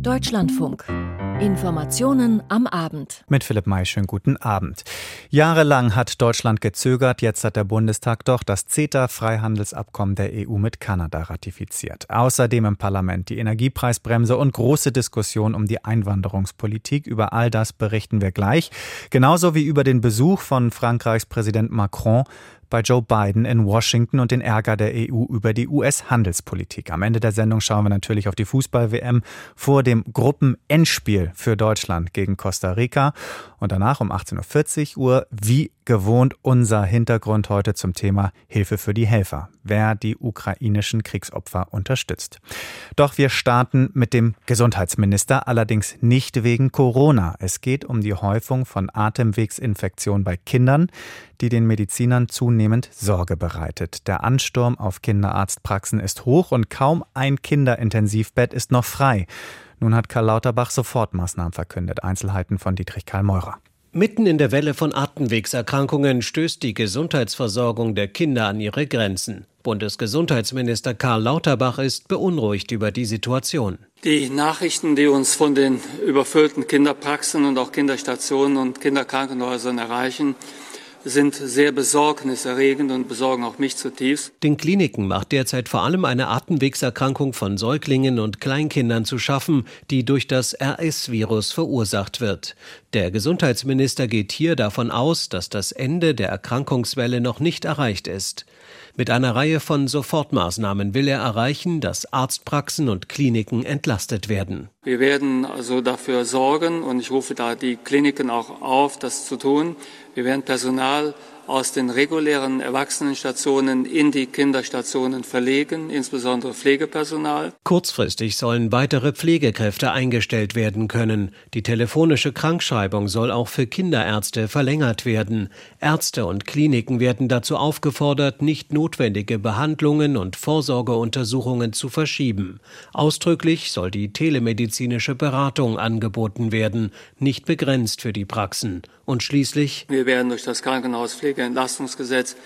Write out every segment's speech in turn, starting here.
Deutschlandfunk. Informationen am Abend. Mit Philipp May, schönen guten Abend. Jahrelang hat Deutschland gezögert, jetzt hat der Bundestag doch das CETA-Freihandelsabkommen der EU mit Kanada ratifiziert. Außerdem im Parlament die Energiepreisbremse und große Diskussion um die Einwanderungspolitik. Über all das berichten wir gleich. Genauso wie über den Besuch von Frankreichs Präsident Macron bei Joe Biden in Washington und den Ärger der EU über die US-Handelspolitik. Am Ende der Sendung schauen wir natürlich auf die Fußball-WM vor dem Gruppen-Endspiel für Deutschland gegen Costa Rica. Und danach um 18.40 Uhr, wie gewohnt, unser Hintergrund heute zum Thema Hilfe für die Helfer, wer die ukrainischen Kriegsopfer unterstützt. Doch wir starten mit dem Gesundheitsminister, allerdings nicht wegen Corona. Es geht um die Häufung von Atemwegsinfektionen bei Kindern, die den Medizinern zunehmend Sorge bereitet. Der Ansturm auf Kinderarztpraxen ist hoch und kaum ein Kinderintensivbett ist noch frei. Nun hat Karl Lauterbach Sofortmaßnahmen verkündet. Einzelheiten von Dietrich Karl Meurer. Mitten in der Welle von Atemwegserkrankungen stößt die Gesundheitsversorgung der Kinder an ihre Grenzen. Bundesgesundheitsminister Karl Lauterbach ist beunruhigt über die Situation. Die Nachrichten, die uns von den überfüllten Kinderpraxen und auch Kinderstationen und Kinderkrankenhäusern erreichen, sind sehr besorgniserregend und besorgen auch mich zutiefst. Den Kliniken macht derzeit vor allem eine Atemwegserkrankung von Säuglingen und Kleinkindern zu schaffen, die durch das RS-Virus verursacht wird. Der Gesundheitsminister geht hier davon aus, dass das Ende der Erkrankungswelle noch nicht erreicht ist. Mit einer Reihe von Sofortmaßnahmen will er erreichen, dass Arztpraxen und Kliniken entlastet werden. Wir werden also dafür sorgen, und ich rufe da die Kliniken auch auf, das zu tun. Wir werden Personal aus den regulären Erwachsenenstationen in die Kinderstationen verlegen, insbesondere Pflegepersonal. Kurzfristig sollen weitere Pflegekräfte eingestellt werden können. Die telefonische Krankschreibung soll auch für Kinderärzte verlängert werden. Ärzte und Kliniken werden dazu aufgefordert, nicht notwendige Behandlungen und Vorsorgeuntersuchungen zu verschieben. Ausdrücklich soll die telemedizinische Beratung angeboten werden, nicht begrenzt für die Praxen. Und schließlich Wir werden durch das Krankenhauspflegeentlastungsgesetz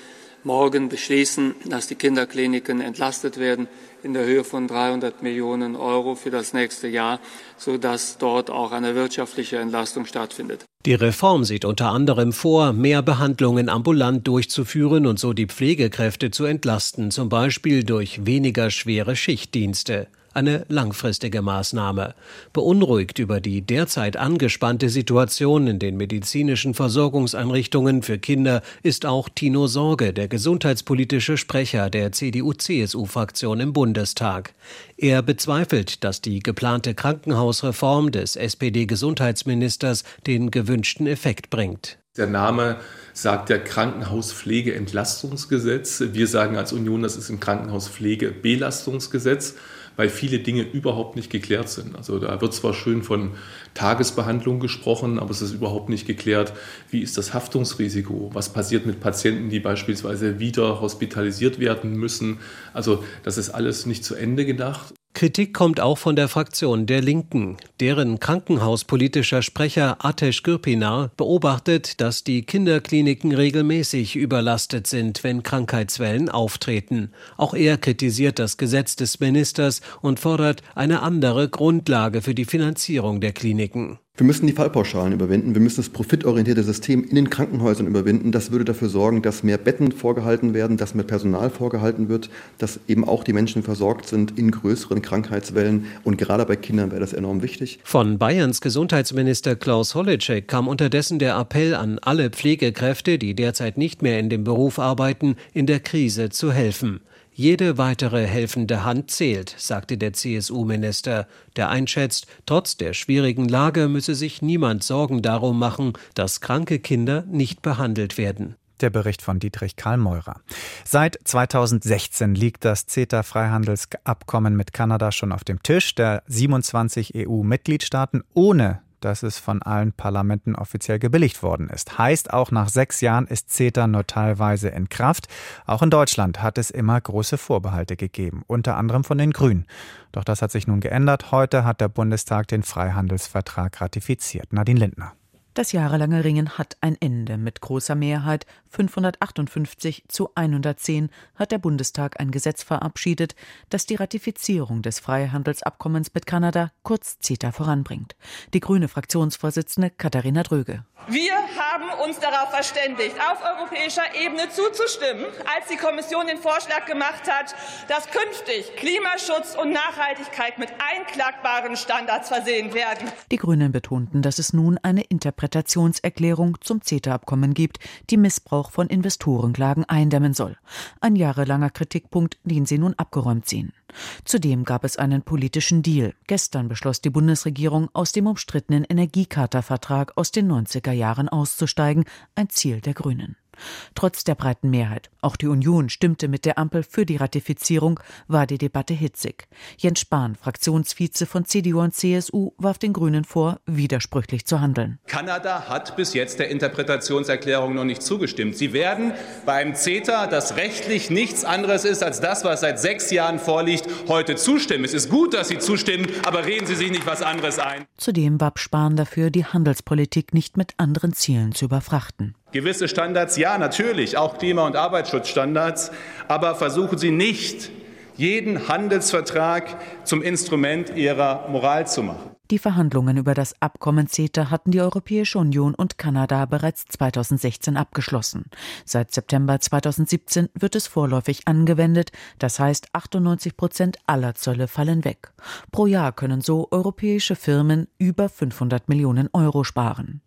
morgen beschließen, dass die Kinderkliniken entlastet werden in der Höhe von 300 Millionen Euro für das nächste Jahr, sodass dort auch eine wirtschaftliche Entlastung stattfindet. Die Reform sieht unter anderem vor, mehr Behandlungen ambulant durchzuführen und so die Pflegekräfte zu entlasten, zum Beispiel durch weniger schwere Schichtdienste eine langfristige Maßnahme. Beunruhigt über die derzeit angespannte Situation in den medizinischen Versorgungseinrichtungen für Kinder ist auch Tino Sorge, der gesundheitspolitische Sprecher der CDU-CSU-Fraktion im Bundestag. Er bezweifelt, dass die geplante Krankenhausreform des SPD-Gesundheitsministers den gewünschten Effekt bringt. Der Name sagt ja Krankenhauspflegeentlastungsgesetz. Wir sagen als Union, das ist ein Krankenhauspflegebelastungsgesetz weil viele Dinge überhaupt nicht geklärt sind. Also da wird zwar schön von Tagesbehandlung gesprochen, aber es ist überhaupt nicht geklärt, wie ist das Haftungsrisiko, was passiert mit Patienten, die beispielsweise wieder hospitalisiert werden müssen. Also das ist alles nicht zu Ende gedacht. Kritik kommt auch von der Fraktion der Linken. Deren krankenhauspolitischer Sprecher Atesh Gürpinar beobachtet, dass die Kinderkliniken regelmäßig überlastet sind, wenn Krankheitswellen auftreten. Auch er kritisiert das Gesetz des Ministers und fordert eine andere Grundlage für die Finanzierung der Kliniken. Wir müssen die Fallpauschalen überwinden. Wir müssen das profitorientierte System in den Krankenhäusern überwinden. Das würde dafür sorgen, dass mehr Betten vorgehalten werden, dass mehr Personal vorgehalten wird, dass eben auch die Menschen versorgt sind in größeren Krankheitswellen. Und gerade bei Kindern wäre das enorm wichtig. Von Bayerns Gesundheitsminister Klaus Holleczek kam unterdessen der Appell an alle Pflegekräfte, die derzeit nicht mehr in dem Beruf arbeiten, in der Krise zu helfen. Jede weitere helfende Hand zählt, sagte der CSU-Minister, der einschätzt, trotz der schwierigen Lage müsse sich niemand Sorgen darum machen, dass kranke Kinder nicht behandelt werden. Der Bericht von Dietrich Karl Meurer. Seit 2016 liegt das CETA-Freihandelsabkommen mit Kanada schon auf dem Tisch der 27 EU-Mitgliedstaaten ohne dass es von allen Parlamenten offiziell gebilligt worden ist. Heißt, auch nach sechs Jahren ist CETA nur teilweise in Kraft. Auch in Deutschland hat es immer große Vorbehalte gegeben, unter anderem von den Grünen. Doch das hat sich nun geändert. Heute hat der Bundestag den Freihandelsvertrag ratifiziert. Nadine Lindner. Das jahrelange Ringen hat ein Ende. Mit großer Mehrheit 558 zu 110 hat der Bundestag ein Gesetz verabschiedet, das die Ratifizierung des Freihandelsabkommens mit Kanada, kurz CETA, voranbringt. Die grüne Fraktionsvorsitzende Katharina Dröge. Wir haben uns darauf verständigt, auf europäischer Ebene zuzustimmen, als die Kommission den Vorschlag gemacht hat, dass künftig Klimaschutz und Nachhaltigkeit mit einklagbaren Standards versehen werden. Die Grünen betonten, dass es nun eine Interpretation Interpretationserklärung zum CETA-Abkommen gibt, die Missbrauch von Investorenklagen eindämmen soll. Ein jahrelanger Kritikpunkt, den sie nun abgeräumt sehen. Zudem gab es einen politischen Deal. Gestern beschloss die Bundesregierung, aus dem umstrittenen Energiecharta-Vertrag aus den 90er Jahren auszusteigen, ein Ziel der Grünen. Trotz der breiten Mehrheit, auch die Union stimmte mit der Ampel für die Ratifizierung, war die Debatte hitzig. Jens Spahn, Fraktionsvize von CDU und CSU, warf den Grünen vor, widersprüchlich zu handeln. Kanada hat bis jetzt der Interpretationserklärung noch nicht zugestimmt. Sie werden beim CETA, das rechtlich nichts anderes ist als das, was seit sechs Jahren vorliegt, heute zustimmen. Es ist gut, dass Sie zustimmen, aber reden Sie sich nicht was anderes ein. Zudem warb Spahn dafür, die Handelspolitik nicht mit anderen Zielen zu überfrachten. Gewisse Standards, ja, natürlich, auch Klima- und Arbeitsschutzstandards, aber versuchen Sie nicht, jeden Handelsvertrag zum Instrument Ihrer Moral zu machen. Die Verhandlungen über das Abkommen CETA hatten die Europäische Union und Kanada bereits 2016 abgeschlossen. Seit September 2017 wird es vorläufig angewendet, das heißt 98 Prozent aller Zölle fallen weg. Pro Jahr können so europäische Firmen über 500 Millionen Euro sparen.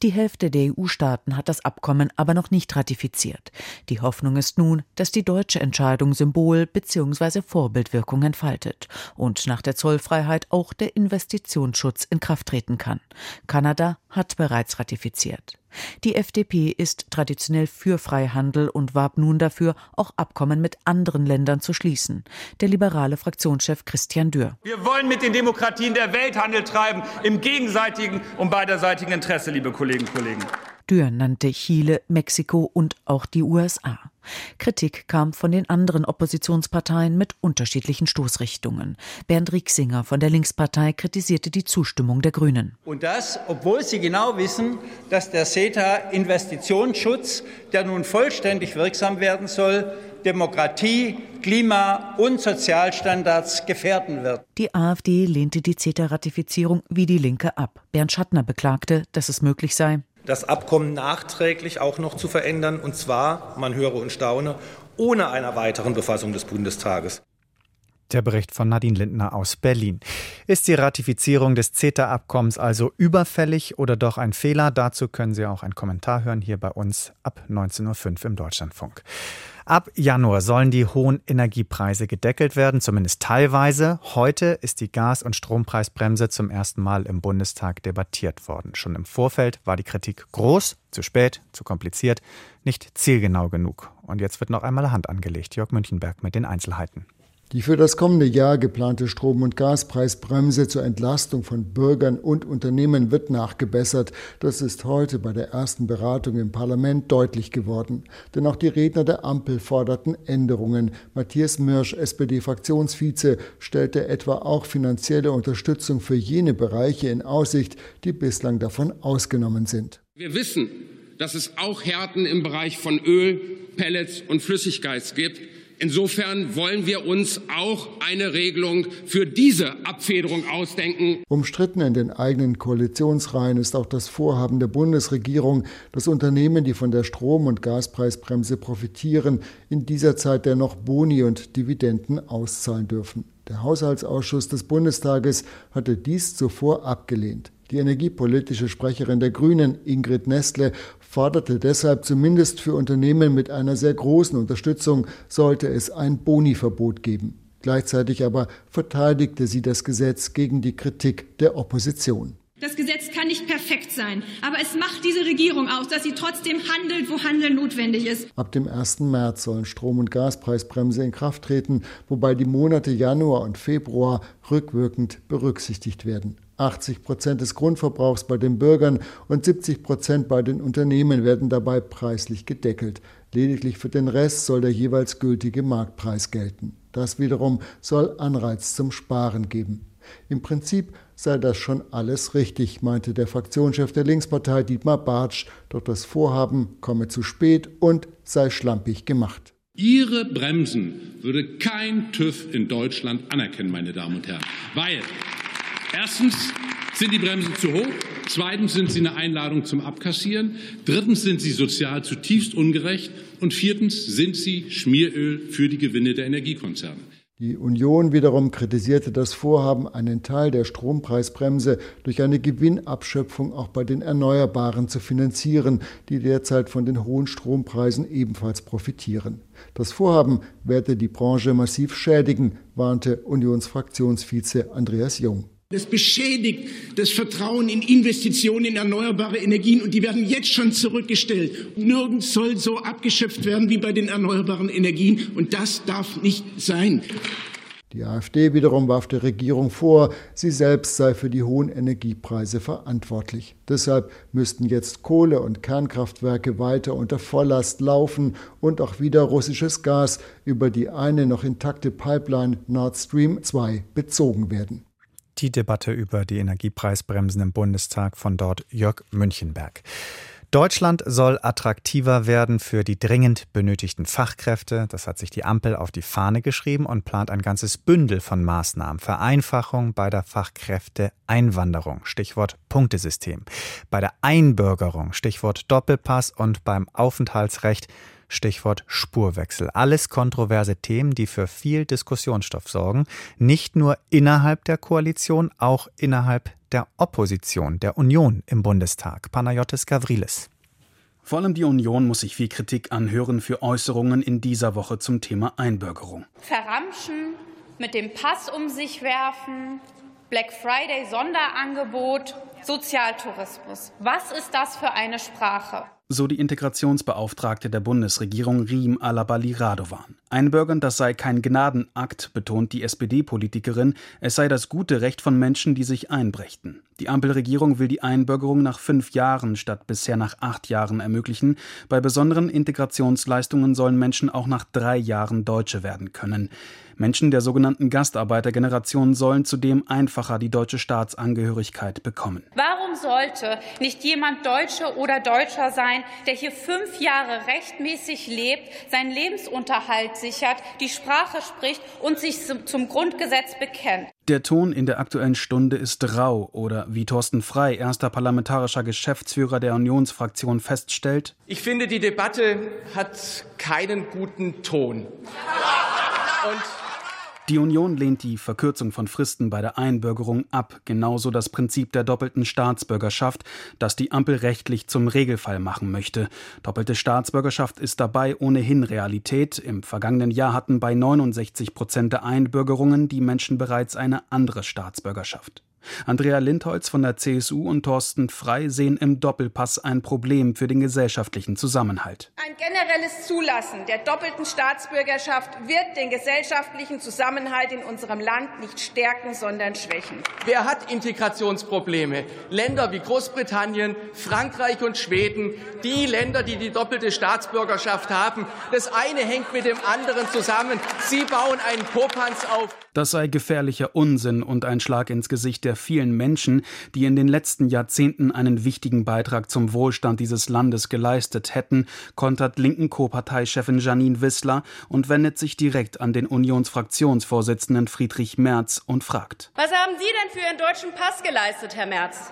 Die Hälfte der EU-Staaten hat das Abkommen aber noch nicht ratifiziert. Die Hoffnung ist nun, dass die deutsche Entscheidung Symbol bzw. Vorbildwirkung entfaltet und nach der Zollfreiheit auch der Investition Investitionsschutz in Kraft treten kann. Kanada hat bereits ratifiziert. Die FDP ist traditionell für Freihandel und warb nun dafür, auch Abkommen mit anderen Ländern zu schließen. Der liberale Fraktionschef Christian Dürr. Wir wollen mit den Demokratien der Welt Handel treiben, im gegenseitigen und beiderseitigen Interesse, liebe Kolleginnen und Kollegen. Dürr nannte Chile, Mexiko und auch die USA. Kritik kam von den anderen Oppositionsparteien mit unterschiedlichen Stoßrichtungen. Bernd Rieksinger von der Linkspartei kritisierte die Zustimmung der Grünen. Und das, obwohl sie genau wissen, dass der CETA Investitionsschutz, der nun vollständig wirksam werden soll, Demokratie, Klima- und Sozialstandards gefährden wird. Die AfD lehnte die CETA-Ratifizierung wie die Linke ab. Bernd Schattner beklagte, dass es möglich sei, das Abkommen nachträglich auch noch zu verändern, und zwar, man höre und staune, ohne einer weiteren Befassung des Bundestages. Der Bericht von Nadine Lindner aus Berlin. Ist die Ratifizierung des CETA-Abkommens also überfällig oder doch ein Fehler? Dazu können Sie auch einen Kommentar hören hier bei uns ab 19.05 Uhr im Deutschlandfunk. Ab Januar sollen die hohen Energiepreise gedeckelt werden, zumindest teilweise. Heute ist die Gas- und Strompreisbremse zum ersten Mal im Bundestag debattiert worden. Schon im Vorfeld war die Kritik groß, zu spät, zu kompliziert, nicht zielgenau genug. Und jetzt wird noch einmal Hand angelegt. Jörg Münchenberg mit den Einzelheiten. Die für das kommende Jahr geplante Strom- und Gaspreisbremse zur Entlastung von Bürgern und Unternehmen wird nachgebessert. Das ist heute bei der ersten Beratung im Parlament deutlich geworden. Denn auch die Redner der Ampel forderten Änderungen. Matthias Mirsch, SPD-Fraktionsvize, stellte etwa auch finanzielle Unterstützung für jene Bereiche in Aussicht, die bislang davon ausgenommen sind. Wir wissen, dass es auch Härten im Bereich von Öl, Pellets und Flüssiggas gibt Insofern wollen wir uns auch eine Regelung für diese Abfederung ausdenken. Umstritten in den eigenen Koalitionsreihen ist auch das Vorhaben der Bundesregierung, dass Unternehmen, die von der Strom- und Gaspreisbremse profitieren, in dieser Zeit dennoch Boni und Dividenden auszahlen dürfen. Der Haushaltsausschuss des Bundestages hatte dies zuvor abgelehnt. Die energiepolitische Sprecherin der Grünen, Ingrid Nestle, forderte deshalb zumindest für Unternehmen mit einer sehr großen Unterstützung sollte es ein Boni-Verbot geben. Gleichzeitig aber verteidigte sie das Gesetz gegen die Kritik der Opposition. Das Gesetz kann nicht perfekt sein, aber es macht diese Regierung aus, dass sie trotzdem handelt, wo Handeln notwendig ist. Ab dem 1. März sollen Strom- und Gaspreisbremse in Kraft treten, wobei die Monate Januar und Februar rückwirkend berücksichtigt werden. 80 Prozent des Grundverbrauchs bei den Bürgern und 70 Prozent bei den Unternehmen werden dabei preislich gedeckelt. Lediglich für den Rest soll der jeweils gültige Marktpreis gelten. Das wiederum soll Anreiz zum Sparen geben. Im Prinzip sei das schon alles richtig, meinte der Fraktionschef der Linkspartei Dietmar Bartsch, doch das Vorhaben komme zu spät und sei schlampig gemacht. Ihre Bremsen würde kein TÜV in Deutschland anerkennen, meine Damen und Herren, weil erstens sind die Bremsen zu hoch, zweitens sind sie eine Einladung zum Abkassieren, drittens sind sie sozial zutiefst ungerecht und viertens sind sie Schmieröl für die Gewinne der Energiekonzerne. Die Union wiederum kritisierte das Vorhaben, einen Teil der Strompreisbremse durch eine Gewinnabschöpfung auch bei den Erneuerbaren zu finanzieren, die derzeit von den hohen Strompreisen ebenfalls profitieren. Das Vorhaben werde die Branche massiv schädigen, warnte Unionsfraktionsvize Andreas Jung. Das beschädigt das Vertrauen in Investitionen in erneuerbare Energien und die werden jetzt schon zurückgestellt. Nirgends soll so abgeschöpft werden wie bei den erneuerbaren Energien und das darf nicht sein. Die AfD wiederum warf der Regierung vor, sie selbst sei für die hohen Energiepreise verantwortlich. Deshalb müssten jetzt Kohle- und Kernkraftwerke weiter unter Volllast laufen und auch wieder russisches Gas über die eine noch intakte Pipeline Nord Stream 2 bezogen werden die Debatte über die Energiepreisbremsen im Bundestag von dort Jörg Münchenberg. Deutschland soll attraktiver werden für die dringend benötigten Fachkräfte. Das hat sich die Ampel auf die Fahne geschrieben und plant ein ganzes Bündel von Maßnahmen. Vereinfachung bei der Fachkräfteeinwanderung, Stichwort Punktesystem. Bei der Einbürgerung, Stichwort Doppelpass und beim Aufenthaltsrecht Stichwort Spurwechsel. Alles kontroverse Themen, die für viel Diskussionsstoff sorgen, nicht nur innerhalb der Koalition, auch innerhalb der Opposition, der Union im Bundestag. Panayotis Gavrilis. Vor allem die Union muss sich viel Kritik anhören für Äußerungen in dieser Woche zum Thema Einbürgerung. Verramschen, mit dem Pass um sich werfen, Black Friday Sonderangebot, Sozialtourismus. Was ist das für eine Sprache? so die Integrationsbeauftragte der Bundesregierung Riem Alabali Radovan. Einbürgern, das sei kein Gnadenakt, betont die SPD-Politikerin, es sei das gute Recht von Menschen, die sich einbrächten. Die Ampelregierung will die Einbürgerung nach fünf Jahren statt bisher nach acht Jahren ermöglichen. Bei besonderen Integrationsleistungen sollen Menschen auch nach drei Jahren Deutsche werden können. Menschen der sogenannten Gastarbeitergeneration sollen zudem einfacher die deutsche Staatsangehörigkeit bekommen. Warum sollte nicht jemand Deutsche oder Deutscher sein, der hier fünf Jahre rechtmäßig lebt, seinen Lebensunterhalt sichert, die Sprache spricht und sich zum Grundgesetz bekennt? Der Ton in der aktuellen Stunde ist rau oder wie Thorsten Frei, erster parlamentarischer Geschäftsführer der Unionsfraktion, feststellt. Ich finde, die Debatte hat keinen guten Ton. Und die Union lehnt die Verkürzung von Fristen bei der Einbürgerung ab, genauso das Prinzip der doppelten Staatsbürgerschaft, das die Ampel rechtlich zum Regelfall machen möchte. Doppelte Staatsbürgerschaft ist dabei ohnehin Realität. Im vergangenen Jahr hatten bei 69 Prozent der Einbürgerungen die Menschen bereits eine andere Staatsbürgerschaft. Andrea Lindholz von der CSU und Thorsten Frei sehen im Doppelpass ein Problem für den gesellschaftlichen Zusammenhalt. Ein generelles Zulassen der doppelten Staatsbürgerschaft wird den gesellschaftlichen Zusammenhalt in unserem Land nicht stärken, sondern schwächen. Wer hat Integrationsprobleme? Länder wie Großbritannien, Frankreich und Schweden, die Länder, die die doppelte Staatsbürgerschaft haben. Das eine hängt mit dem anderen zusammen. Sie bauen einen Popanz auf. Das sei gefährlicher Unsinn und ein Schlag ins Gesicht der vielen Menschen, die in den letzten Jahrzehnten einen wichtigen Beitrag zum Wohlstand dieses Landes geleistet hätten, kontert linken Co-Parteichefin Janine Wissler und wendet sich direkt an den Unionsfraktionsvorsitzenden Friedrich Merz und fragt: Was haben Sie denn für Ihren deutschen Pass geleistet, Herr Merz?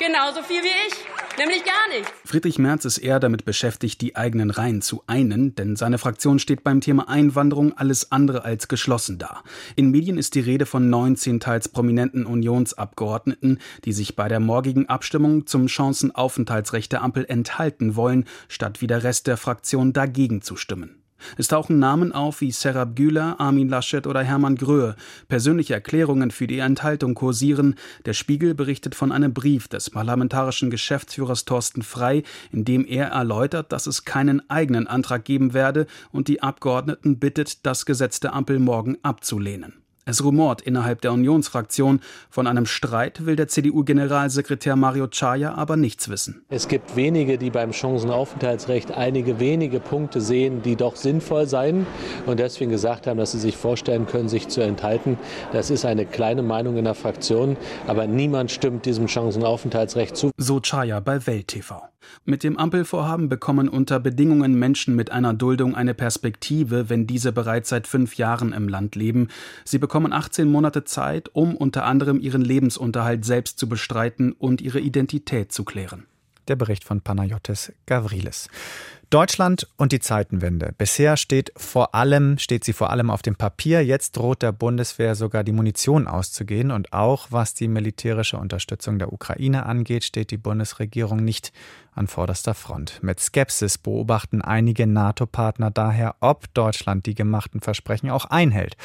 Genauso viel wie ich, nämlich gar nicht. Friedrich Merz ist eher damit beschäftigt, die eigenen Reihen zu einen, denn seine Fraktion steht beim Thema Einwanderung alles andere als geschlossen da. In Medien ist die Rede von 19 teils prominenten Unionsabgeordneten, die sich bei der morgigen Abstimmung zum Chancenaufenthaltsrecht der Ampel enthalten wollen, statt wie der Rest der Fraktion dagegen zu stimmen. Es tauchen Namen auf wie Serap Güler, Armin Laschet oder Hermann Gröhe. Persönliche Erklärungen für die Enthaltung kursieren. Der Spiegel berichtet von einem Brief des parlamentarischen Geschäftsführers Thorsten Frei, in dem er erläutert, dass es keinen eigenen Antrag geben werde und die Abgeordneten bittet, das Gesetz der Ampel morgen abzulehnen. Es rumort innerhalb der Unionsfraktion. Von einem Streit will der CDU-Generalsekretär Mario Chaya aber nichts wissen. Es gibt wenige, die beim Chancenaufenthaltsrecht einige wenige Punkte sehen, die doch sinnvoll seien und deswegen gesagt haben, dass sie sich vorstellen können, sich zu enthalten. Das ist eine kleine Meinung in der Fraktion, aber niemand stimmt diesem Chancenaufenthaltsrecht zu. So Chaya bei Welt TV. Mit dem Ampelvorhaben bekommen unter Bedingungen Menschen mit einer Duldung eine Perspektive, wenn diese bereits seit fünf Jahren im Land leben. Sie bekommen 18 Monate Zeit, um unter anderem ihren Lebensunterhalt selbst zu bestreiten und ihre Identität zu klären. Der Bericht von Panayotis Gavrilis. Deutschland und die Zeitenwende. Bisher steht vor allem, steht sie vor allem auf dem Papier. Jetzt droht der Bundeswehr sogar die Munition auszugehen. Und auch was die militärische Unterstützung der Ukraine angeht, steht die Bundesregierung nicht an vorderster Front. Mit Skepsis beobachten einige NATO-Partner daher, ob Deutschland die gemachten Versprechen auch einhält.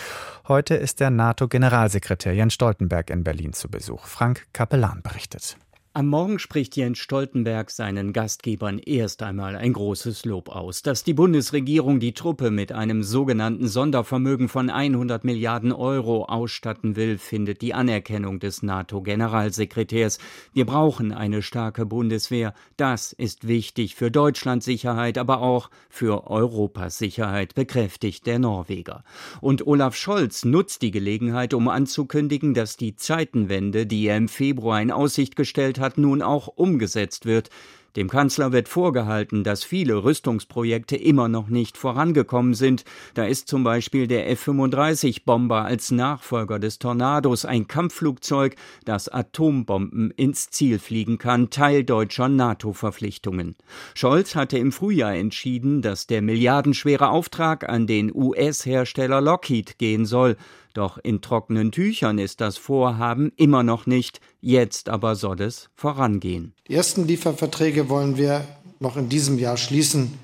Heute ist der NATO-Generalsekretär Jens Stoltenberg in Berlin zu Besuch. Frank Kapellan berichtet. Am Morgen spricht Jens Stoltenberg seinen Gastgebern erst einmal ein großes Lob aus. Dass die Bundesregierung die Truppe mit einem sogenannten Sondervermögen von 100 Milliarden Euro ausstatten will, findet die Anerkennung des NATO-Generalsekretärs. Wir brauchen eine starke Bundeswehr. Das ist wichtig für Deutschlands Sicherheit, aber auch für Europas Sicherheit, bekräftigt der Norweger. Und Olaf Scholz nutzt die Gelegenheit, um anzukündigen, dass die Zeitenwende, die er im Februar in Aussicht gestellt hat, hat, nun auch umgesetzt wird. Dem Kanzler wird vorgehalten, dass viele Rüstungsprojekte immer noch nicht vorangekommen sind. Da ist zum Beispiel der F-35-Bomber als Nachfolger des Tornados ein Kampfflugzeug, das Atombomben ins Ziel fliegen kann, Teil deutscher NATO-Verpflichtungen. Scholz hatte im Frühjahr entschieden, dass der milliardenschwere Auftrag an den US-Hersteller Lockheed gehen soll. Doch in trockenen Tüchern ist das Vorhaben immer noch nicht, jetzt aber soll es vorangehen. Die ersten Lieferverträge wollen wir noch in diesem Jahr schließen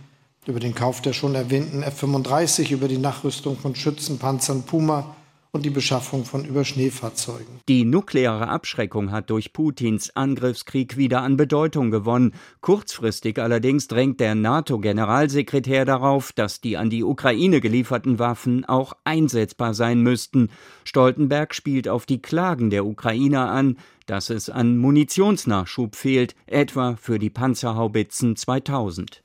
über den Kauf der schon erwähnten F-35, über die Nachrüstung von Schützenpanzern Puma und die Beschaffung von Überschneefahrzeugen. Die nukleare Abschreckung hat durch Putins Angriffskrieg wieder an Bedeutung gewonnen. Kurzfristig allerdings drängt der NATO-Generalsekretär darauf, dass die an die Ukraine gelieferten Waffen auch einsetzbar sein müssten. Stoltenberg spielt auf die Klagen der Ukrainer an, dass es an Munitionsnachschub fehlt, etwa für die Panzerhaubitzen 2000.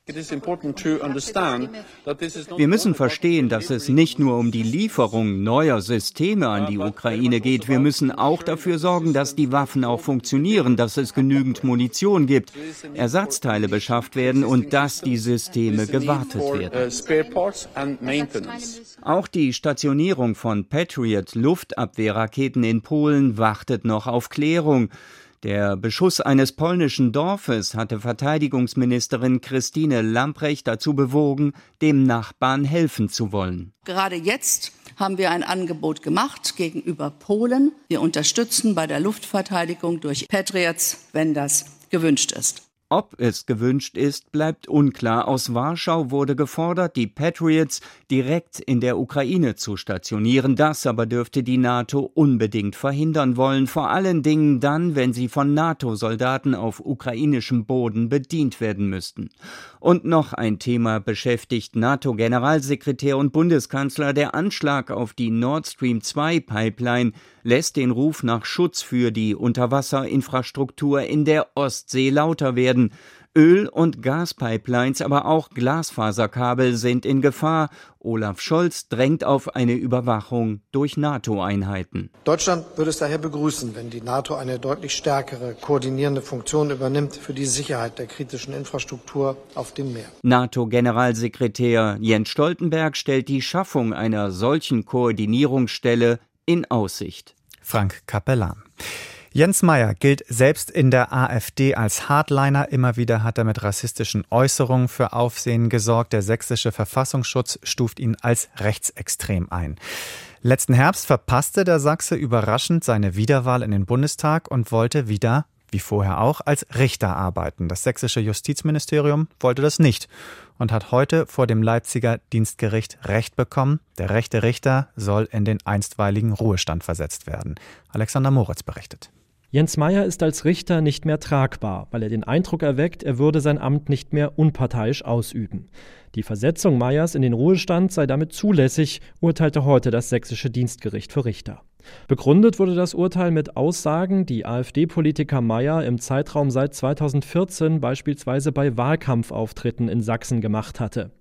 Wir müssen verstehen, dass es nicht nur um die Lieferung neuer Systeme an die Ukraine geht. Wir müssen auch dafür sorgen, dass die Waffen auch funktionieren, dass es genügend Munition gibt, Ersatzteile beschafft werden und dass die Systeme gewartet werden. Auch die Stationierung von Patriot Luftabwehrraketen in Polen wartet noch auf Klärung. Regierung. Der Beschuss eines polnischen Dorfes hatte Verteidigungsministerin Christine Lamprecht dazu bewogen, dem Nachbarn helfen zu wollen. Gerade jetzt haben wir ein Angebot gemacht gegenüber Polen. Wir unterstützen bei der Luftverteidigung durch Patriots, wenn das gewünscht ist. Ob es gewünscht ist, bleibt unklar. Aus Warschau wurde gefordert, die Patriots direkt in der Ukraine zu stationieren. Das aber dürfte die NATO unbedingt verhindern wollen, vor allen Dingen dann, wenn sie von NATO-Soldaten auf ukrainischem Boden bedient werden müssten. Und noch ein Thema beschäftigt NATO-Generalsekretär und Bundeskanzler. Der Anschlag auf die Nord Stream 2 Pipeline lässt den Ruf nach Schutz für die Unterwasserinfrastruktur in der Ostsee lauter werden. Öl- und Gaspipelines, aber auch Glasfaserkabel sind in Gefahr. Olaf Scholz drängt auf eine Überwachung durch NATO-Einheiten. Deutschland würde es daher begrüßen, wenn die NATO eine deutlich stärkere koordinierende Funktion übernimmt für die Sicherheit der kritischen Infrastruktur auf dem Meer. NATO-Generalsekretär Jens Stoltenberg stellt die Schaffung einer solchen Koordinierungsstelle in Aussicht. Frank Capellan. Jens Meyer gilt selbst in der AfD als Hardliner. Immer wieder hat er mit rassistischen Äußerungen für Aufsehen gesorgt. Der sächsische Verfassungsschutz stuft ihn als rechtsextrem ein. Letzten Herbst verpasste der Sachse überraschend seine Wiederwahl in den Bundestag und wollte wieder, wie vorher auch, als Richter arbeiten. Das sächsische Justizministerium wollte das nicht und hat heute vor dem Leipziger Dienstgericht Recht bekommen. Der rechte Richter soll in den einstweiligen Ruhestand versetzt werden. Alexander Moritz berichtet. Jens Meyer ist als Richter nicht mehr tragbar, weil er den Eindruck erweckt, er würde sein Amt nicht mehr unparteiisch ausüben. Die Versetzung Meyers in den Ruhestand sei damit zulässig, urteilte heute das Sächsische Dienstgericht für Richter. Begründet wurde das Urteil mit Aussagen, die AfD-Politiker Meyer im Zeitraum seit 2014 beispielsweise bei Wahlkampfauftritten in Sachsen gemacht hatte.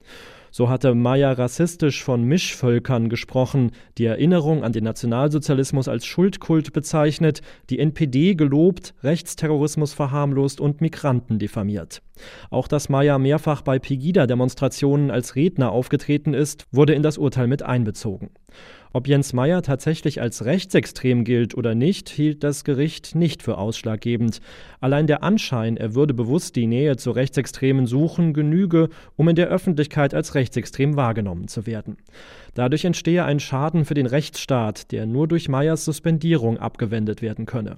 So hatte Meyer rassistisch von Mischvölkern gesprochen, die Erinnerung an den Nationalsozialismus als Schuldkult bezeichnet, die NPD gelobt, Rechtsterrorismus verharmlost und Migranten diffamiert. Auch dass Meyer mehrfach bei Pegida-Demonstrationen als Redner aufgetreten ist, wurde in das Urteil mit einbezogen. Ob Jens Meyer tatsächlich als rechtsextrem gilt oder nicht, hielt das Gericht nicht für ausschlaggebend. Allein der Anschein, er würde bewusst die Nähe zu Rechtsextremen suchen, genüge, um in der Öffentlichkeit als rechtsextrem wahrgenommen zu werden. Dadurch entstehe ein Schaden für den Rechtsstaat, der nur durch Meyers Suspendierung abgewendet werden könne.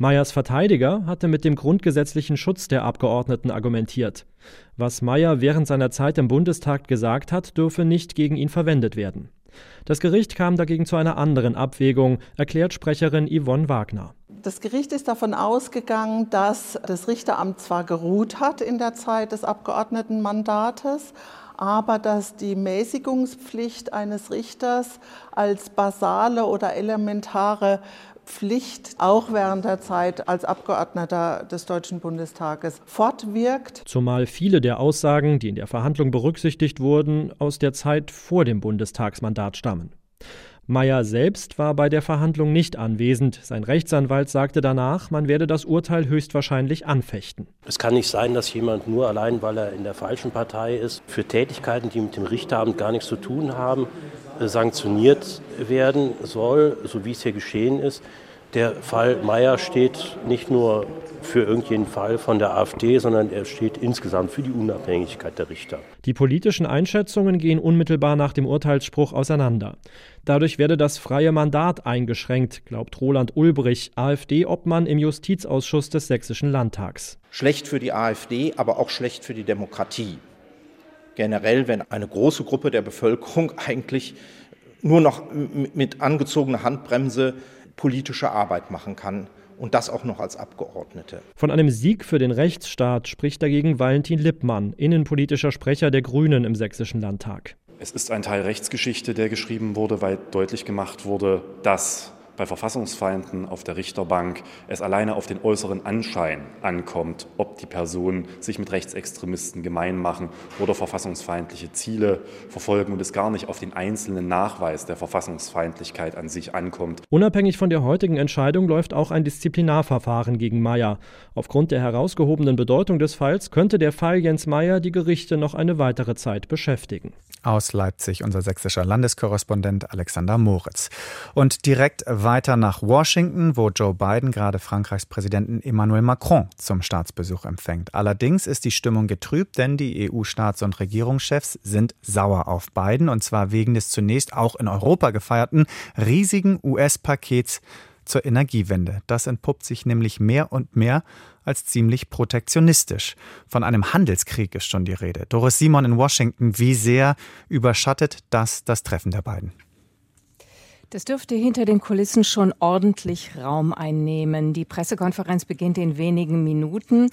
Meyers Verteidiger hatte mit dem grundgesetzlichen Schutz der Abgeordneten argumentiert. Was Meyer während seiner Zeit im Bundestag gesagt hat, dürfe nicht gegen ihn verwendet werden. Das Gericht kam dagegen zu einer anderen Abwägung, erklärt Sprecherin Yvonne Wagner. Das Gericht ist davon ausgegangen, dass das Richteramt zwar geruht hat in der Zeit des Abgeordnetenmandates, aber dass die Mäßigungspflicht eines Richters als basale oder elementare Pflicht auch während der Zeit als Abgeordneter des Deutschen Bundestages fortwirkt. Zumal viele der Aussagen, die in der Verhandlung berücksichtigt wurden, aus der Zeit vor dem Bundestagsmandat stammen. Meyer selbst war bei der Verhandlung nicht anwesend. Sein Rechtsanwalt sagte danach, man werde das Urteil höchstwahrscheinlich anfechten. Es kann nicht sein, dass jemand nur allein, weil er in der falschen Partei ist, für Tätigkeiten, die mit dem Richteramt gar nichts zu tun haben, sanktioniert werden soll, so wie es hier geschehen ist. Der Fall Meyer steht nicht nur für irgendeinen Fall von der AfD, sondern er steht insgesamt für die Unabhängigkeit der Richter. Die politischen Einschätzungen gehen unmittelbar nach dem Urteilsspruch auseinander. Dadurch werde das freie Mandat eingeschränkt, glaubt Roland Ulbrich, AfD-Obmann im Justizausschuss des Sächsischen Landtags. Schlecht für die AfD, aber auch schlecht für die Demokratie generell, wenn eine große Gruppe der Bevölkerung eigentlich nur noch mit angezogener Handbremse politische Arbeit machen kann und das auch noch als Abgeordnete. Von einem Sieg für den Rechtsstaat spricht dagegen Valentin Lippmann, innenpolitischer Sprecher der Grünen im Sächsischen Landtag. Es ist ein Teil Rechtsgeschichte, der geschrieben wurde, weil deutlich gemacht wurde, dass bei Verfassungsfeinden auf der Richterbank es alleine auf den äußeren Anschein ankommt, ob die Personen sich mit Rechtsextremisten gemein machen oder verfassungsfeindliche Ziele verfolgen und es gar nicht auf den einzelnen Nachweis der Verfassungsfeindlichkeit an sich ankommt. Unabhängig von der heutigen Entscheidung läuft auch ein Disziplinarverfahren gegen Meyer. Aufgrund der herausgehobenen Bedeutung des Falls könnte der Fall Jens Meyer die Gerichte noch eine weitere Zeit beschäftigen. Aus Leipzig unser sächsischer Landeskorrespondent Alexander Moritz. Und direkt weiter nach Washington, wo Joe Biden gerade Frankreichs Präsidenten Emmanuel Macron zum Staatsbesuch empfängt. Allerdings ist die Stimmung getrübt, denn die EU-Staats- und Regierungschefs sind sauer auf Biden und zwar wegen des zunächst auch in Europa gefeierten riesigen US-Pakets zur Energiewende. Das entpuppt sich nämlich mehr und mehr als ziemlich protektionistisch. Von einem Handelskrieg ist schon die Rede. Doris Simon in Washington, wie sehr überschattet das das Treffen der beiden? Das dürfte hinter den Kulissen schon ordentlich Raum einnehmen. Die Pressekonferenz beginnt in wenigen Minuten.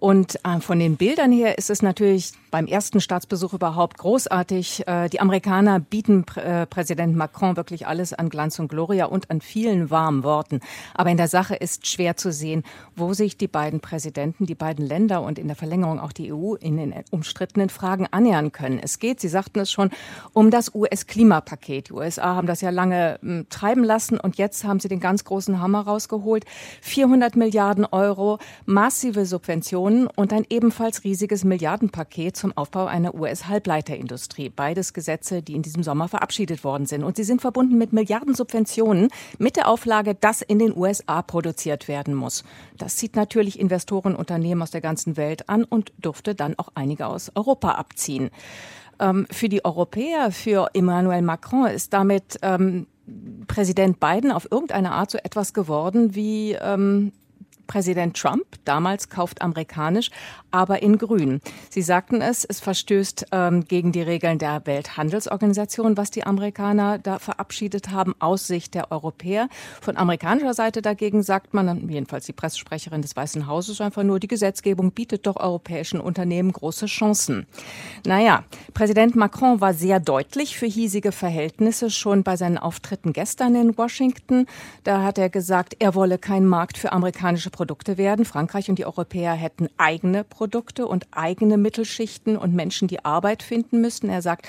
Und äh, von den Bildern her ist es natürlich beim ersten Staatsbesuch überhaupt großartig. Äh, die Amerikaner bieten äh, Präsident Macron wirklich alles an Glanz und Gloria und an vielen warmen Worten. Aber in der Sache ist schwer zu sehen, wo sich die beiden Präsidenten, die beiden Länder und in der Verlängerung auch die EU in den umstrittenen Fragen annähern können. Es geht, Sie sagten es schon, um das US-Klimapaket. Die USA haben das ja lange ähm, treiben lassen. Und jetzt haben sie den ganz großen Hammer rausgeholt. 400 Milliarden Euro, massive Subventionen und ein ebenfalls riesiges Milliardenpaket zum Aufbau einer US-Halbleiterindustrie. Beides Gesetze, die in diesem Sommer verabschiedet worden sind. Und sie sind verbunden mit Milliarden Subventionen mit der Auflage, dass in den USA produziert werden muss. Das zieht natürlich Investoren, Unternehmen aus der ganzen Welt an und dürfte dann auch einige aus Europa abziehen. Ähm, für die Europäer, für Emmanuel Macron ist damit ähm, Präsident Biden auf irgendeine Art so etwas geworden wie ähm, Präsident Trump, damals kauft amerikanisch, aber in grün. Sie sagten es, es verstößt ähm, gegen die Regeln der Welthandelsorganisation, was die Amerikaner da verabschiedet haben, aus Sicht der Europäer. Von amerikanischer Seite dagegen sagt man, jedenfalls die Pressesprecherin des Weißen Hauses, einfach nur, die Gesetzgebung bietet doch europäischen Unternehmen große Chancen. Naja, Präsident Macron war sehr deutlich für hiesige Verhältnisse schon bei seinen Auftritten gestern in Washington. Da hat er gesagt, er wolle kein Markt für amerikanische Produkte werden. Frankreich und die Europäer hätten eigene Produkte und eigene Mittelschichten und Menschen, die Arbeit finden müssten. Er sagt,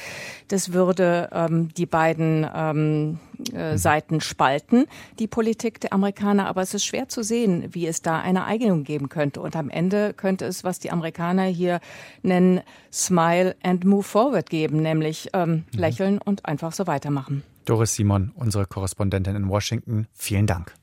das würde ähm, die beiden ähm, äh, Seiten spalten, die Politik der Amerikaner. Aber es ist schwer zu sehen, wie es da eine Einigung geben könnte. Und am Ende könnte es, was die Amerikaner hier nennen, Smile and Move Forward geben, nämlich ähm, mhm. lächeln und einfach so weitermachen. Doris Simon, unsere Korrespondentin in Washington, vielen Dank.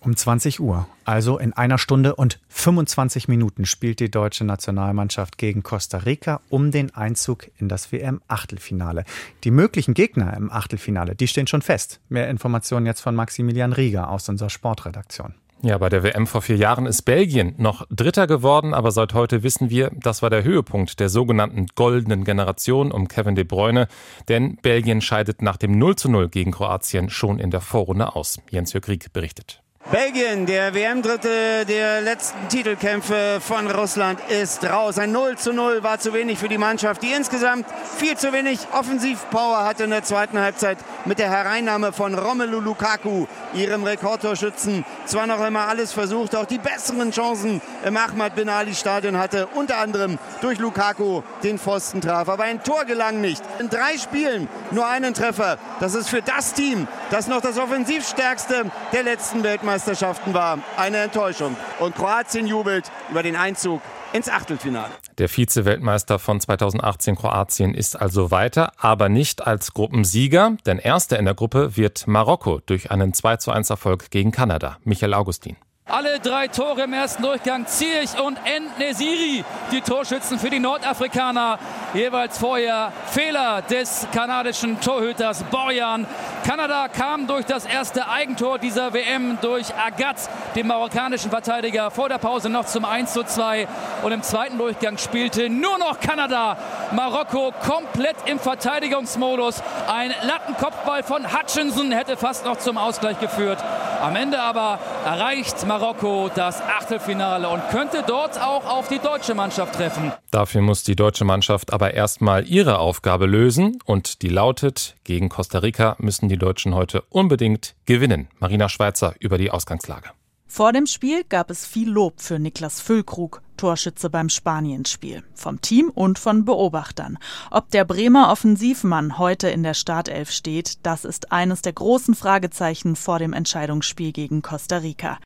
Um 20 Uhr, also in einer Stunde und 25 Minuten, spielt die deutsche Nationalmannschaft gegen Costa Rica um den Einzug in das WM-Achtelfinale. Die möglichen Gegner im Achtelfinale, die stehen schon fest. Mehr Informationen jetzt von Maximilian Rieger aus unserer Sportredaktion. Ja, bei der WM vor vier Jahren ist Belgien noch Dritter geworden, aber seit heute wissen wir, das war der Höhepunkt der sogenannten goldenen Generation um Kevin De Bruyne, denn Belgien scheidet nach dem 0 zu 0 gegen Kroatien schon in der Vorrunde aus. Jens-Jörg Rieck berichtet. Belgien, der WM-Dritte der letzten Titelkämpfe von Russland, ist raus. Ein 0 zu 0 war zu wenig für die Mannschaft, die insgesamt viel zu wenig Offensivpower hatte in der zweiten Halbzeit mit der Hereinnahme von Romelu Lukaku, ihrem Rekordtorschützen. Zwar noch einmal alles versucht, auch die besseren Chancen im Ahmad Bin Ali Stadion hatte, unter anderem durch Lukaku den Pfosten traf. Aber ein Tor gelang nicht. In drei Spielen nur einen Treffer. Das ist für das Team, das noch das offensivstärkste der letzten Weltmeisterschaft Weltmeisterschaften war. Eine Enttäuschung. Und Kroatien jubelt über den Einzug ins Achtelfinale. Der Vize-Weltmeister von 2018 Kroatien ist also weiter, aber nicht als Gruppensieger, denn erster in der Gruppe wird Marokko durch einen 21 Erfolg gegen Kanada. Michael Augustin. Alle drei Tore im ersten Durchgang Ziyech und Nesiri, die Torschützen für die Nordafrikaner. Jeweils vorher Fehler des kanadischen Torhüters Borjan. Kanada kam durch das erste Eigentor dieser WM durch Agat, dem marokkanischen Verteidiger, vor der Pause noch zum 1 zu 2. Und im zweiten Durchgang spielte nur noch Kanada. Marokko komplett im Verteidigungsmodus. Ein Lattenkopfball von Hutchinson hätte fast noch zum Ausgleich geführt. Am Ende aber erreicht Marokko das Achtelfinale und könnte dort auch auf die deutsche Mannschaft treffen. Dafür muss die deutsche Mannschaft aber erstmal ihre Aufgabe lösen und die lautet, gegen Costa Rica müssen die Deutschen heute unbedingt gewinnen. Marina Schweizer über die Ausgangslage. Vor dem Spiel gab es viel Lob für Niklas Füllkrug, Torschütze beim Spanienspiel, vom Team und von Beobachtern. Ob der Bremer Offensivmann heute in der Startelf steht, das ist eines der großen Fragezeichen vor dem Entscheidungsspiel gegen Costa Rica.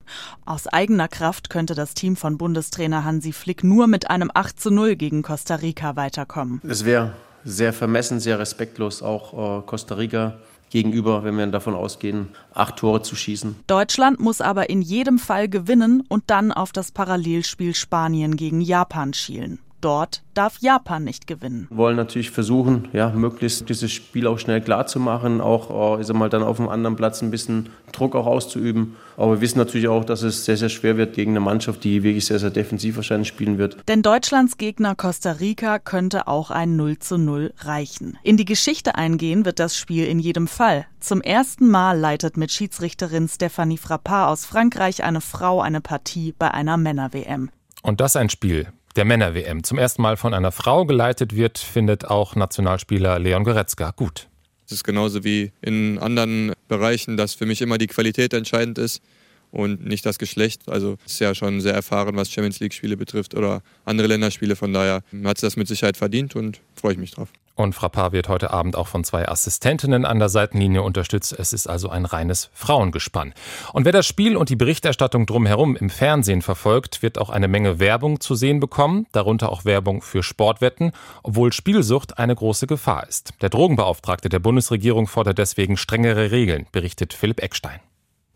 Aus eigener Kraft könnte das Team von Bundestrainer Hansi Flick nur mit einem 8 zu 0 gegen Costa Rica weiterkommen. Es wäre sehr vermessen, sehr respektlos auch äh, Costa Rica gegenüber, wenn wir davon ausgehen, acht Tore zu schießen. Deutschland muss aber in jedem Fall gewinnen und dann auf das Parallelspiel Spanien gegen Japan schielen. Dort darf Japan nicht gewinnen. Wir wollen natürlich versuchen, ja, möglichst dieses Spiel auch schnell klar zu machen, auch ich sag mal, dann auf einem anderen Platz ein bisschen Druck auch auszuüben. Aber wir wissen natürlich auch, dass es sehr, sehr schwer wird gegen eine Mannschaft, die wirklich sehr, sehr defensiv wahrscheinlich spielen wird. Denn Deutschlands Gegner Costa Rica könnte auch ein 0 zu 0 reichen. In die Geschichte eingehen wird das Spiel in jedem Fall. Zum ersten Mal leitet mit Schiedsrichterin Stephanie Frappard aus Frankreich eine Frau eine Partie bei einer Männer-WM. Und das ein Spiel, der Männer-WM zum ersten Mal von einer Frau geleitet wird, findet auch Nationalspieler Leon Goretzka gut. Es ist genauso wie in anderen Bereichen, dass für mich immer die Qualität entscheidend ist und nicht das Geschlecht. Also ist ja schon sehr erfahren, was Champions League-Spiele betrifft oder andere Länderspiele. Von daher hat sie das mit Sicherheit verdient und freue ich mich drauf. Und Frappard wird heute Abend auch von zwei Assistentinnen an der Seitenlinie unterstützt. Es ist also ein reines Frauengespann. Und wer das Spiel und die Berichterstattung drumherum im Fernsehen verfolgt, wird auch eine Menge Werbung zu sehen bekommen, darunter auch Werbung für Sportwetten, obwohl Spielsucht eine große Gefahr ist. Der Drogenbeauftragte der Bundesregierung fordert deswegen strengere Regeln, berichtet Philipp Eckstein.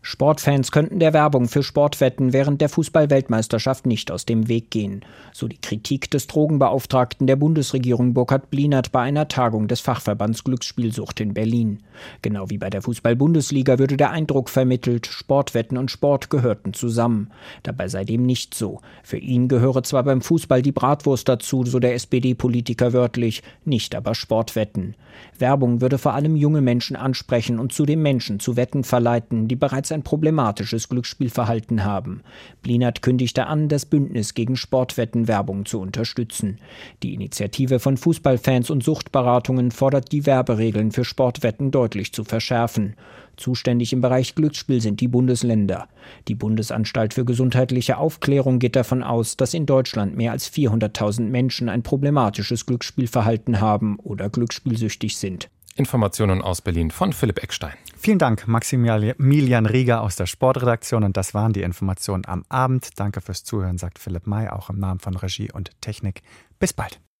Sportfans könnten der Werbung für Sportwetten während der Fußball-Weltmeisterschaft nicht aus dem Weg gehen. So die Kritik des Drogenbeauftragten der Bundesregierung Burkhard Blinert bei einer Tagung des Fachverbands Glücksspielsucht in Berlin. Genau wie bei der Fußball-Bundesliga würde der Eindruck vermittelt, Sportwetten und Sport gehörten zusammen. Dabei sei dem nicht so. Für ihn gehöre zwar beim Fußball die Bratwurst dazu, so der SPD-Politiker wörtlich, nicht aber Sportwetten. Werbung würde vor allem junge Menschen ansprechen und zudem Menschen zu Wetten verleiten, die bereits ein problematisches Glücksspielverhalten haben. Blinert kündigte an, das Bündnis gegen Sportwettenwerbung zu unterstützen. Die Initiative von Fußballfans und Suchtberatungen fordert die Werberegeln für Sportwetten deutlich zu verschärfen. Zuständig im Bereich Glücksspiel sind die Bundesländer. Die Bundesanstalt für gesundheitliche Aufklärung geht davon aus, dass in Deutschland mehr als 400.000 Menschen ein problematisches Glücksspielverhalten haben oder glücksspielsüchtig sind. Informationen aus Berlin von Philipp Eckstein. Vielen Dank, Maximilian Rieger aus der Sportredaktion. Und das waren die Informationen am Abend. Danke fürs Zuhören, sagt Philipp May, auch im Namen von Regie und Technik. Bis bald.